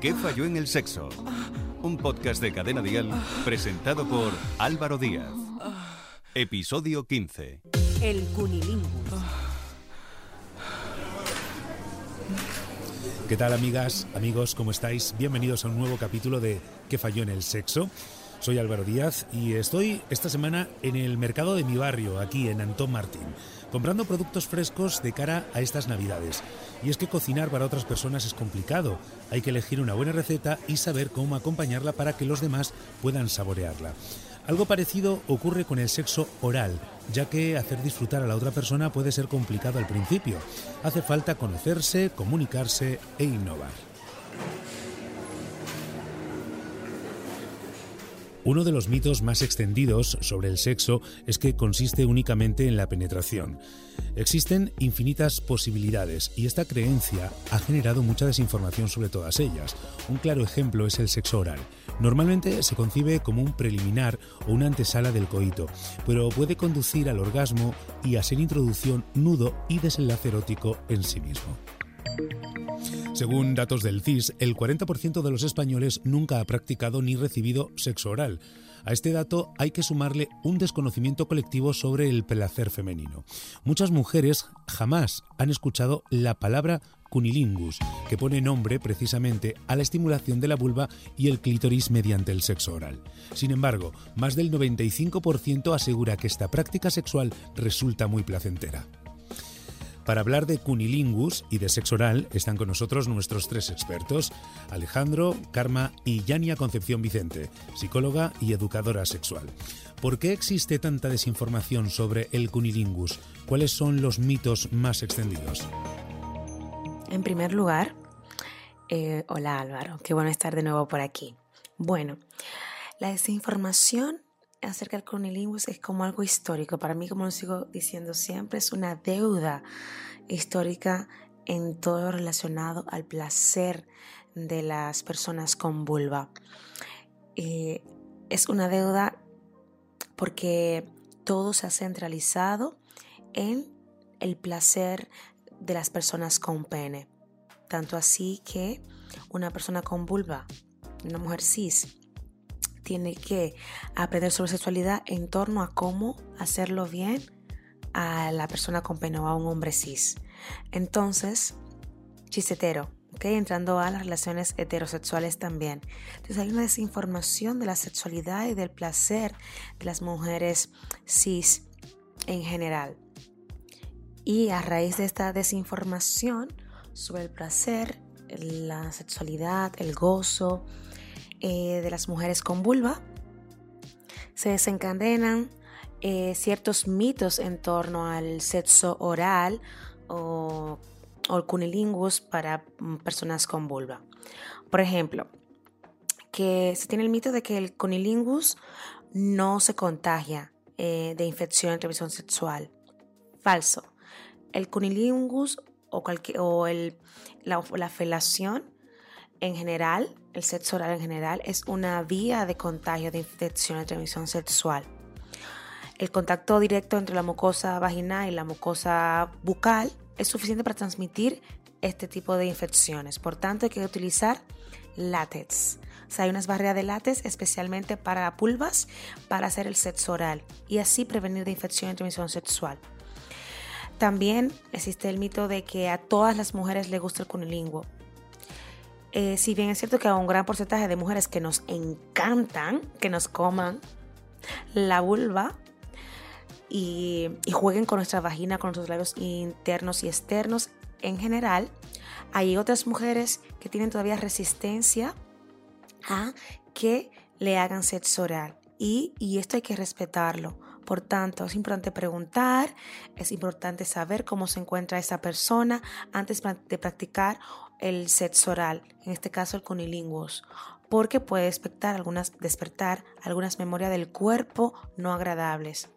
¿Qué falló en el sexo? Un podcast de Cadena Dial presentado por Álvaro Díaz. Episodio 15. El cunilingus. ¿Qué tal amigas, amigos? ¿Cómo estáis? Bienvenidos a un nuevo capítulo de ¿Qué falló en el sexo? Soy Álvaro Díaz y estoy esta semana en el mercado de mi barrio, aquí en Antón Martín, comprando productos frescos de cara a estas navidades. Y es que cocinar para otras personas es complicado, hay que elegir una buena receta y saber cómo acompañarla para que los demás puedan saborearla. Algo parecido ocurre con el sexo oral, ya que hacer disfrutar a la otra persona puede ser complicado al principio. Hace falta conocerse, comunicarse e innovar. Uno de los mitos más extendidos sobre el sexo es que consiste únicamente en la penetración. Existen infinitas posibilidades y esta creencia ha generado mucha desinformación sobre todas ellas. Un claro ejemplo es el sexo oral. Normalmente se concibe como un preliminar o una antesala del coito, pero puede conducir al orgasmo y a ser introducción, nudo y desenlace erótico en sí mismo. Según datos del CIS, el 40% de los españoles nunca ha practicado ni recibido sexo oral. A este dato hay que sumarle un desconocimiento colectivo sobre el placer femenino. Muchas mujeres jamás han escuchado la palabra cunilingus, que pone nombre precisamente a la estimulación de la vulva y el clítoris mediante el sexo oral. Sin embargo, más del 95% asegura que esta práctica sexual resulta muy placentera. Para hablar de cunilingus y de sexo oral están con nosotros nuestros tres expertos, Alejandro, Karma y Yania Concepción Vicente, psicóloga y educadora sexual. ¿Por qué existe tanta desinformación sobre el cunilingus? ¿Cuáles son los mitos más extendidos? En primer lugar, eh, hola Álvaro, qué bueno estar de nuevo por aquí. Bueno, la desinformación acerca del cunilingus es como algo histórico. Para mí, como lo sigo diciendo siempre, es una deuda histórica en todo relacionado al placer de las personas con vulva. Es una deuda porque todo se ha centralizado en el placer de las personas con pene. Tanto así que una persona con vulva, una mujer cis, tiene que aprender sobre sexualidad en torno a cómo hacerlo bien a la persona con a un hombre cis. Entonces, chisetero, ¿ok? Entrando a las relaciones heterosexuales también. Entonces hay una desinformación de la sexualidad y del placer de las mujeres cis en general. Y a raíz de esta desinformación sobre el placer, la sexualidad, el gozo, eh, de las mujeres con vulva, se desencadenan eh, ciertos mitos en torno al sexo oral o, el cunilingus para mm, personas con vulva. Por ejemplo, que se tiene el mito de que el cunilingus no se contagia eh, de infección en transmisión sexual. Falso. El cunilingus o, o el, la, la felación en general, el sexo oral en general, es una vía de contagio de infección de transmisión sexual. El contacto directo entre la mucosa vaginal y la mucosa bucal es suficiente para transmitir este tipo de infecciones. Por tanto, hay que utilizar látex. O sea, hay unas barreras de látex especialmente para pulvas para hacer el sexo oral y así prevenir de infección de transmisión sexual. También existe el mito de que a todas las mujeres les gusta el cunilingus. Eh, si bien es cierto que a un gran porcentaje de mujeres que nos encantan que nos coman la vulva y, jueguen con nuestra vagina, con nuestros labios internos y externos en general, hay otras mujeres que tienen todavía resistencia a que le hagan sexo oral. Y, y esto hay que respetarlo. Por tanto, es importante preguntar, es importante saber cómo se encuentra esa persona antes de practicar el sexo oral, en este caso el cunilingus, porque puede despertar algunas, despertar algunas memorias del cuerpo no agradables.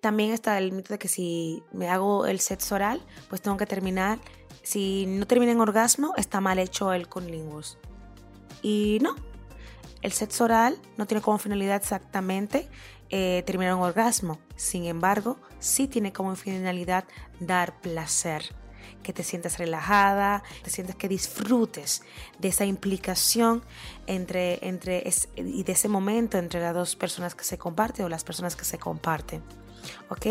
También está el mito de que si me hago el sexo oral, pues tengo que terminar. Si no termina en orgasmo, está mal hecho el cunilingus. Y no, el sexo oral no tiene como finalidad exactamente eh, terminar un orgasmo. Sin embargo, sí tiene como finalidad dar placer. Que te sientas relajada, te sientes que disfrutes de esa implicación entre, entre y de ese momento entre las dos personas que se comparten o las personas que se comparten. ¿Ok?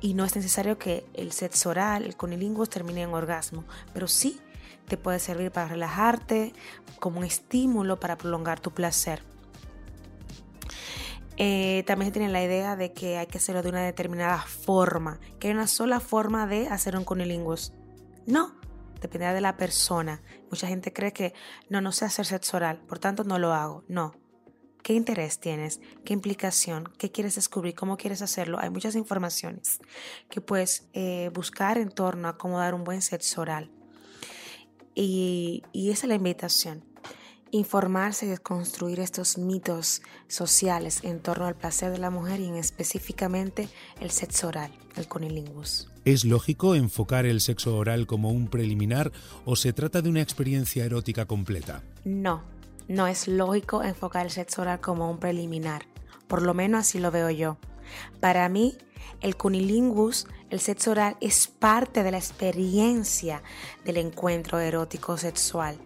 Y no es necesario que el sexo oral, el conilingus termine en orgasmo, pero sí te puede servir para relajarte, como un estímulo para prolongar tu placer. Eh, también tiene la idea de que hay que hacerlo de una determinada forma, que hay una sola forma de hacer un cunilingus. No, dependerá de la persona. Mucha gente cree que no, no sé hacer sexo oral, por tanto no lo hago. No. ¿Qué interés tienes? ¿Qué implicación? ¿Qué quieres descubrir? ¿Cómo quieres hacerlo? Hay muchas informaciones que puedes eh, buscar en torno a cómo dar un buen sexo oral. Y, esa es la invitación informarse y desconstruir estos mitos sociales en torno al placer de la mujer y en específicamente el sexo oral, el conilingus. ¿Es lógico enfocar el sexo oral como un preliminar o se trata de una experiencia erótica completa? No, no es lógico enfocar el sexo oral como un preliminar. Por lo menos así lo veo yo. Para mí, el cunilingus, el sexo oral, es parte de la experiencia del encuentro erótico sexual.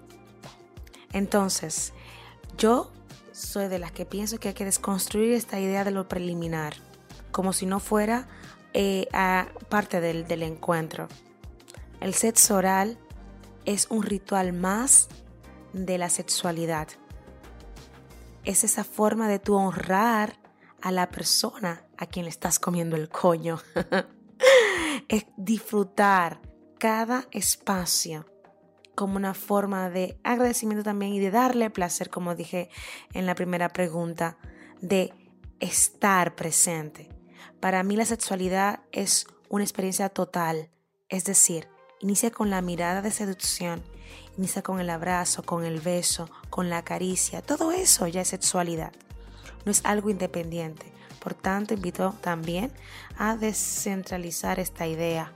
Entonces, yo soy de las que pienso que hay que desconstruir esta idea de lo preliminar, como si no fuera eh, parte del, del encuentro. El sexo oral es un ritual más de la sexualidad. Es esa forma de tu honrar a la persona a quien le estás comiendo el coño. es disfrutar cada espacio como una forma de agradecimiento también y de darle placer, como dije en la primera pregunta, de estar presente. Para mí la sexualidad es una experiencia total, es decir, inicia con la mirada de seducción, inicia con el abrazo, con el beso, con la caricia, todo eso ya es sexualidad, no es algo independiente. Por tanto, invito también a descentralizar esta idea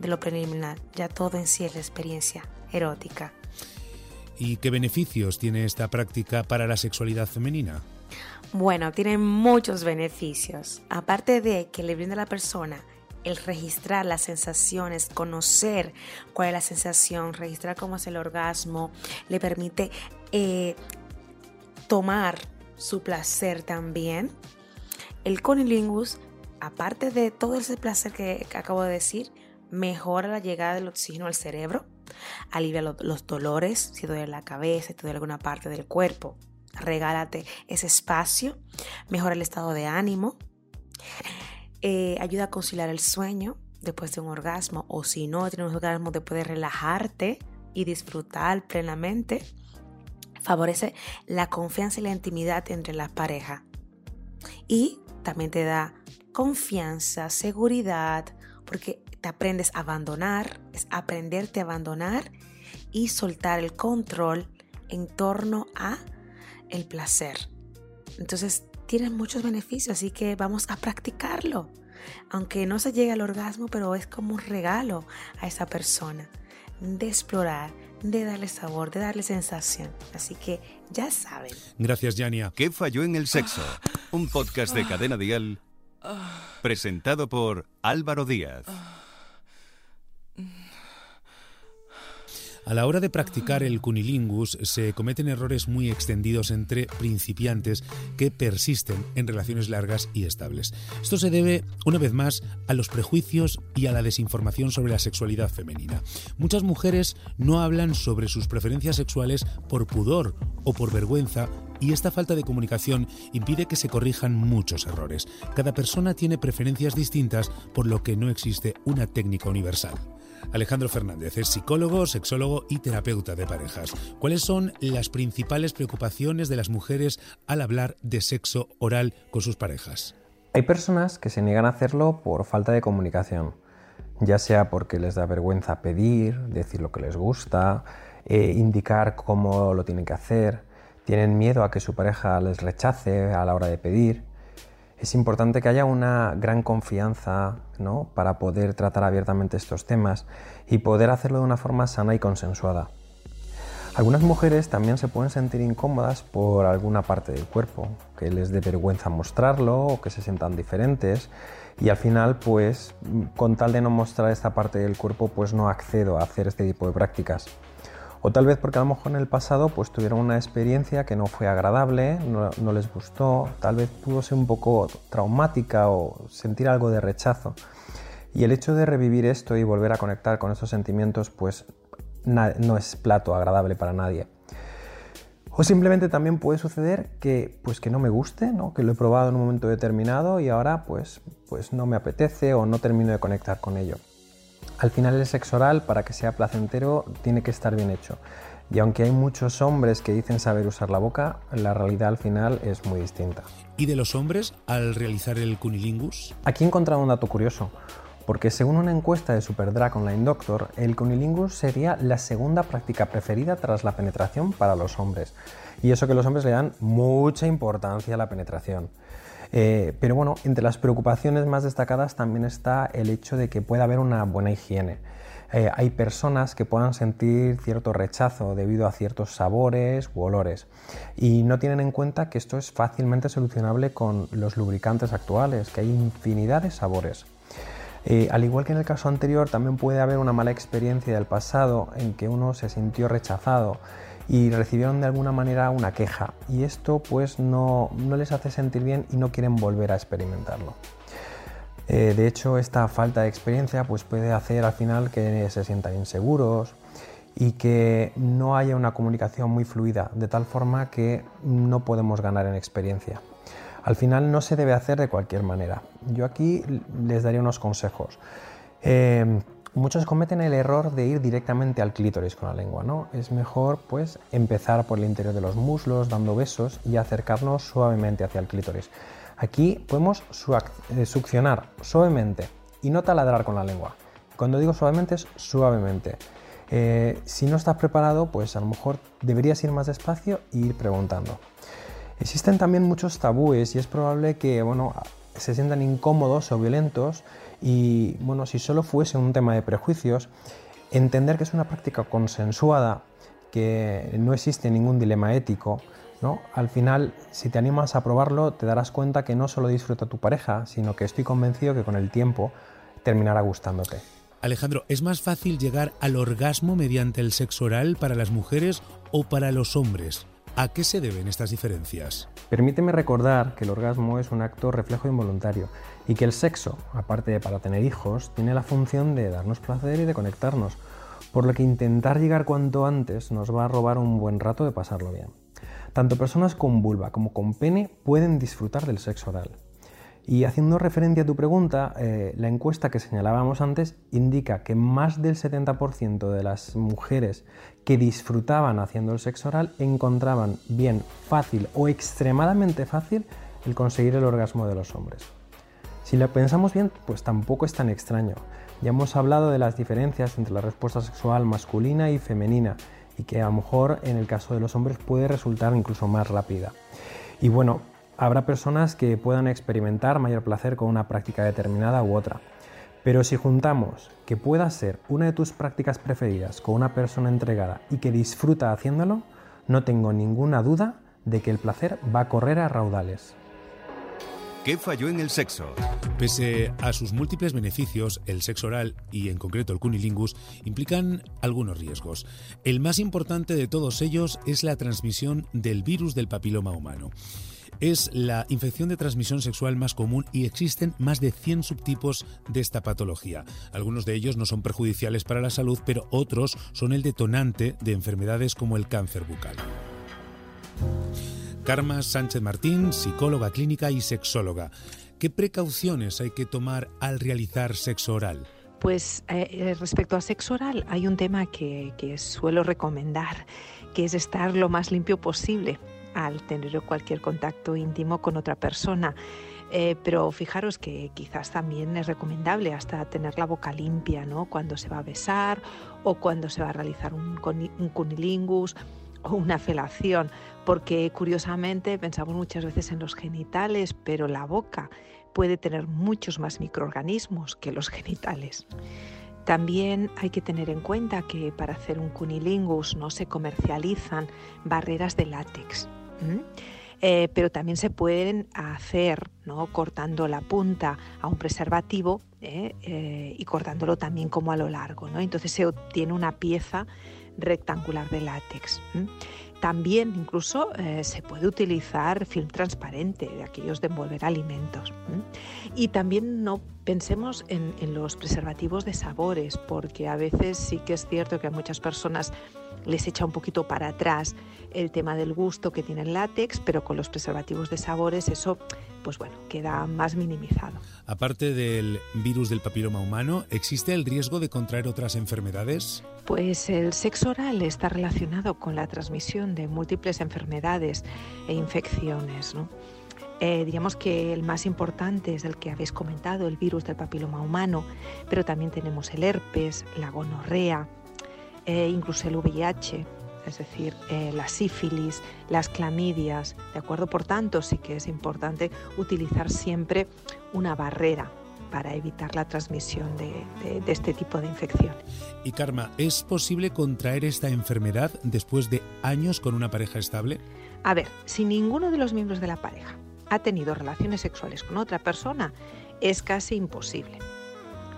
de lo preliminar, ya todo en sí es la experiencia erótica. ¿Y qué beneficios tiene esta práctica para la sexualidad femenina? Bueno, tiene muchos beneficios. Aparte de que le brinda a la persona el registrar las sensaciones, conocer cuál es la sensación, registrar cómo es el orgasmo, le permite eh, tomar su placer también. El conilingus, aparte de todo ese placer que acabo de decir, mejora la llegada del oxígeno al cerebro, alivia los dolores, si duele la cabeza, si duele alguna parte del cuerpo. Regálate ese espacio, mejora el estado de ánimo, eh, ayuda a conciliar el sueño después de un orgasmo o si no tienes un orgasmo te puede relajarte y disfrutar plenamente. Favorece la confianza y la intimidad entre las parejas. Y también te da confianza, seguridad, porque te aprendes a abandonar, es aprenderte a abandonar y soltar el control en torno a el placer. Entonces, tienes muchos beneficios, así que vamos a practicarlo. Aunque no se llegue al orgasmo, pero es como un regalo a esa persona de explorar, de darle sabor, de darle sensación. Así que ya saben. Gracias, Yania. ¿Qué falló en el sexo? Un podcast de Cadena Dial presentado por Álvaro Díaz. A la hora de practicar el cunilingus se cometen errores muy extendidos entre principiantes que persisten en relaciones largas y estables. Esto se debe, una vez más, a los prejuicios y a la desinformación sobre la sexualidad femenina. Muchas mujeres no hablan sobre sus preferencias sexuales por pudor o por vergüenza y esta falta de comunicación impide que se corrijan muchos errores. Cada persona tiene preferencias distintas, por lo que no existe una técnica universal. Alejandro Fernández es psicólogo, sexólogo y terapeuta de parejas. ¿Cuáles son las principales preocupaciones de las mujeres al hablar de sexo oral con sus parejas? Hay personas que se niegan a hacerlo por falta de comunicación, ya sea porque les da vergüenza pedir, decir lo que les gusta, eh, indicar cómo lo tienen que hacer, tienen miedo a que su pareja les rechace a la hora de pedir es importante que haya una gran confianza ¿no? para poder tratar abiertamente estos temas y poder hacerlo de una forma sana y consensuada. Algunas mujeres también se pueden sentir incómodas por alguna parte del cuerpo, que les dé vergüenza mostrarlo o que se sientan diferentes y al final pues con tal de no mostrar esta parte del cuerpo pues no accedo a hacer este tipo de prácticas. O tal vez porque a lo mejor en el pasado pues tuvieron una experiencia que no fue agradable, no, les gustó, tal vez pudo ser un poco traumática o sentir algo de rechazo. Y el hecho de revivir esto y volver a conectar con esos sentimientos pues no es plato agradable para nadie. O simplemente también puede suceder que, pues, que no me guste, ¿no? que lo he probado en un momento determinado y ahora pues, pues no me apetece o no termino de conectar con ello. Al final el sexo oral, para que sea placentero, tiene que estar bien hecho. Y aunque hay muchos hombres que dicen saber usar la boca, la realidad al final es muy distinta. ¿Y de los hombres al realizar el cunilingus? Aquí he encontrado un dato curioso porque según una encuesta de Superdrag Online Doctor, el cunilingus sería la segunda práctica preferida tras la penetración para los hombres. Y eso que los hombres le dan mucha importancia a la penetración. Eh, pero bueno, entre las preocupaciones más destacadas también está el hecho de que pueda haber una buena higiene. Eh, hay personas que puedan sentir cierto rechazo debido a ciertos sabores u olores y no tienen en cuenta que esto es fácilmente solucionable con los lubricantes actuales, que hay infinidad de sabores. Eh, al igual que en el caso anterior, también puede haber una mala experiencia del pasado en que uno se sintió rechazado y recibieron de alguna manera una queja y esto pues no, les hace sentir bien y no quieren volver a experimentarlo. Eh, de hecho, esta falta de experiencia pues puede hacer al final que se sientan inseguros y que no haya una comunicación muy fluida, de tal forma que no podemos ganar en experiencia. Al final no se debe hacer de cualquier manera. Yo aquí les daría unos consejos. Eh, muchos cometen el error de ir directamente al clítoris con la lengua, ¿no? Es mejor pues empezar por el interior de los muslos dando besos y acercarnos suavemente hacia el clítoris. Aquí podemos eh, succionar suavemente y no taladrar con la lengua. Cuando digo suavemente es suavemente. Eh, si no estás preparado, pues a lo mejor deberías ir más despacio e ir preguntando. Existen también muchos tabúes y es probable que bueno, se sientan incómodos o violentos y bueno, si solo fuese un tema de prejuicios, entender que es una práctica consensuada, que no existe ningún dilema ético, ¿no? Al final, si te animas a probarlo, te darás cuenta que no solo disfruta tu pareja, sino que estoy convencido que con el tiempo terminará gustándote. Alejandro, ¿es más fácil llegar al orgasmo mediante el sexo oral para las mujeres o para los hombres? ¿A qué se deben estas diferencias? Permíteme recordar que el orgasmo es un acto reflejo involuntario y que el sexo, aparte de para tener hijos, tiene la función de darnos placer y de conectarnos, por lo que intentar llegar cuanto antes nos va a robar un buen rato de pasarlo bien. Tanto personas con vulva como con pene pueden disfrutar del sexo oral. Y haciendo referencia a tu pregunta, eh, la encuesta que señalábamos antes indica que más del 70% de las mujeres que disfrutaban haciendo el sexo oral encontraban bien fácil o extremadamente fácil el conseguir el orgasmo de los hombres. Si lo pensamos bien, pues tampoco es tan extraño. Ya hemos hablado de las diferencias entre la respuesta sexual masculina y femenina y que a lo mejor en el caso de los hombres puede resultar incluso más rápida. Y bueno, habrá personas que puedan experimentar mayor placer con una práctica determinada u otra. Pero si juntamos que pueda ser una de tus prácticas preferidas con una persona entregada y que disfruta haciéndolo, no tengo ninguna duda de que el placer va a correr a raudales. ¿Qué falló en el sexo? Pese a sus múltiples beneficios, el sexo oral y en concreto el cunilingus implican algunos riesgos. El más importante de todos ellos es la transmisión del virus del papiloma humano es la infección de transmisión sexual más común y existen más de 100 subtipos de esta patología. Algunos de ellos no son perjudiciales para la salud, pero otros son el detonante de enfermedades como el cáncer bucal. Karma Sánchez Martín, psicóloga clínica y sexóloga. ¿Qué precauciones hay que tomar al realizar sexo oral? Pues eh, eh, respecto a sexo oral hay un tema que, que suelo recomendar, que es estar lo más limpio posible al tener cualquier contacto íntimo con otra persona. Eh, pero fijaros que quizás también es recomendable hasta tener la boca limpia, ¿no? Cuando se va a besar o cuando se va a realizar un, un cunilingus o una felación, porque curiosamente pensamos muchas veces en los genitales, pero la boca puede tener muchos más microorganismos que los genitales. También hay que tener en cuenta que para hacer un cunilingus no se comercializan barreras de látex. Eh, pero también se pueden hacer ¿no? cortando la punta a un preservativo ¿eh? Eh, y cortándolo también como a lo largo. ¿no? Entonces se obtiene una pieza rectangular de látex. También incluso se puede utilizar film transparente, de aquellos de envolver alimentos. Y también no pensemos en, los preservativos de sabores, porque a veces sí que es cierto que a muchas personas les echa un poquito para atrás el tema del gusto que tiene el látex, pero con los preservativos de sabores eso, pues bueno, queda más minimizado. Aparte del virus del papiloma humano, ¿existe el riesgo de contraer otras enfermedades? Pues el sexo oral está relacionado con la transmisión de múltiples enfermedades e infecciones. ¿no? Eh, digamos que el más importante es el que habéis comentado, el virus del papiloma humano, pero también tenemos el herpes, la gonorrea, eh, incluso el VIH, es decir, eh, la sífilis, las clamidias, ¿de acuerdo? Por tanto, sí que es importante utilizar siempre una barrera para evitar la transmisión de, este tipo de infección. Y Karma, ¿es posible contraer esta enfermedad después de años con una pareja estable? A ver, si ninguno de los miembros de la pareja ha tenido relaciones sexuales con otra persona, es casi imposible.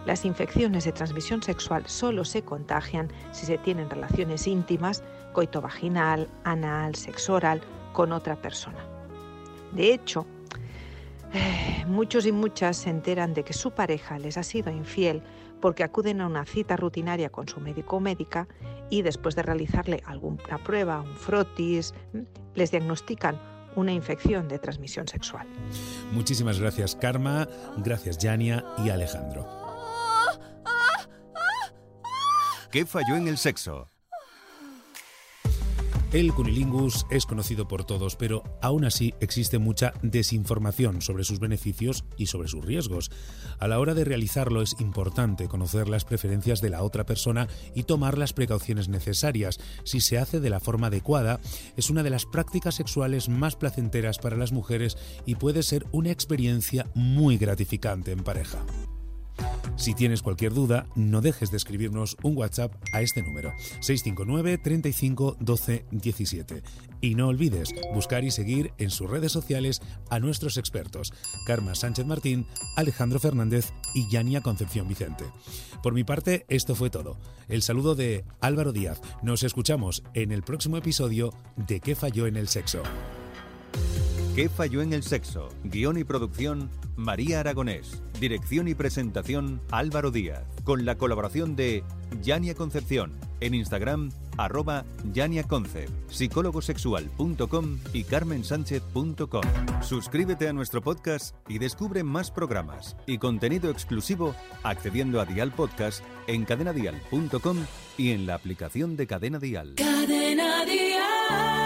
Las infecciones de transmisión sexual solo se contagian si se tienen relaciones íntimas, coito vaginal, anal, sexo oral, con otra persona. De hecho, eh, muchos y muchas se enteran de que su pareja les ha sido infiel porque acuden a una cita rutinaria con su médico o médica y después de realizarle alguna prueba, un frotis, les diagnostican una infección de transmisión sexual. Muchísimas gracias Karma, gracias Yania y Alejandro. ¿Qué falló en el sexo? El cunilingus es conocido por todos, pero aún así existe mucha desinformación sobre sus beneficios y sobre sus riesgos. A la hora de realizarlo es importante conocer las preferencias de la otra persona y tomar las precauciones necesarias. Si se hace de la forma adecuada, es una de las prácticas sexuales más placenteras para las mujeres y puede ser una experiencia muy gratificante en pareja. Si tienes cualquier duda, no dejes de escribirnos un WhatsApp a este número 659 35 12 17. Y no olvides buscar y seguir en sus redes sociales a nuestros expertos, Karma Sánchez Martín, Alejandro Fernández y Yania Concepción Vicente. Por mi parte, esto fue todo. El saludo de Álvaro Díaz. Nos escuchamos en el próximo episodio de ¿Qué falló en el sexo? ¿Qué falló en el sexo? Guión y producción, María Aragonés. Dirección y presentación, Álvaro Díaz. Con la colaboración de Yania Concepción. En Instagram, arroba YaniaConcept, psicólogosexual.com y carmensánchez.com. Suscríbete a nuestro podcast y descubre más programas y contenido exclusivo accediendo a Dial Podcast en cadenadial.com y en la aplicación de Cadena Dial. Cadena Dial.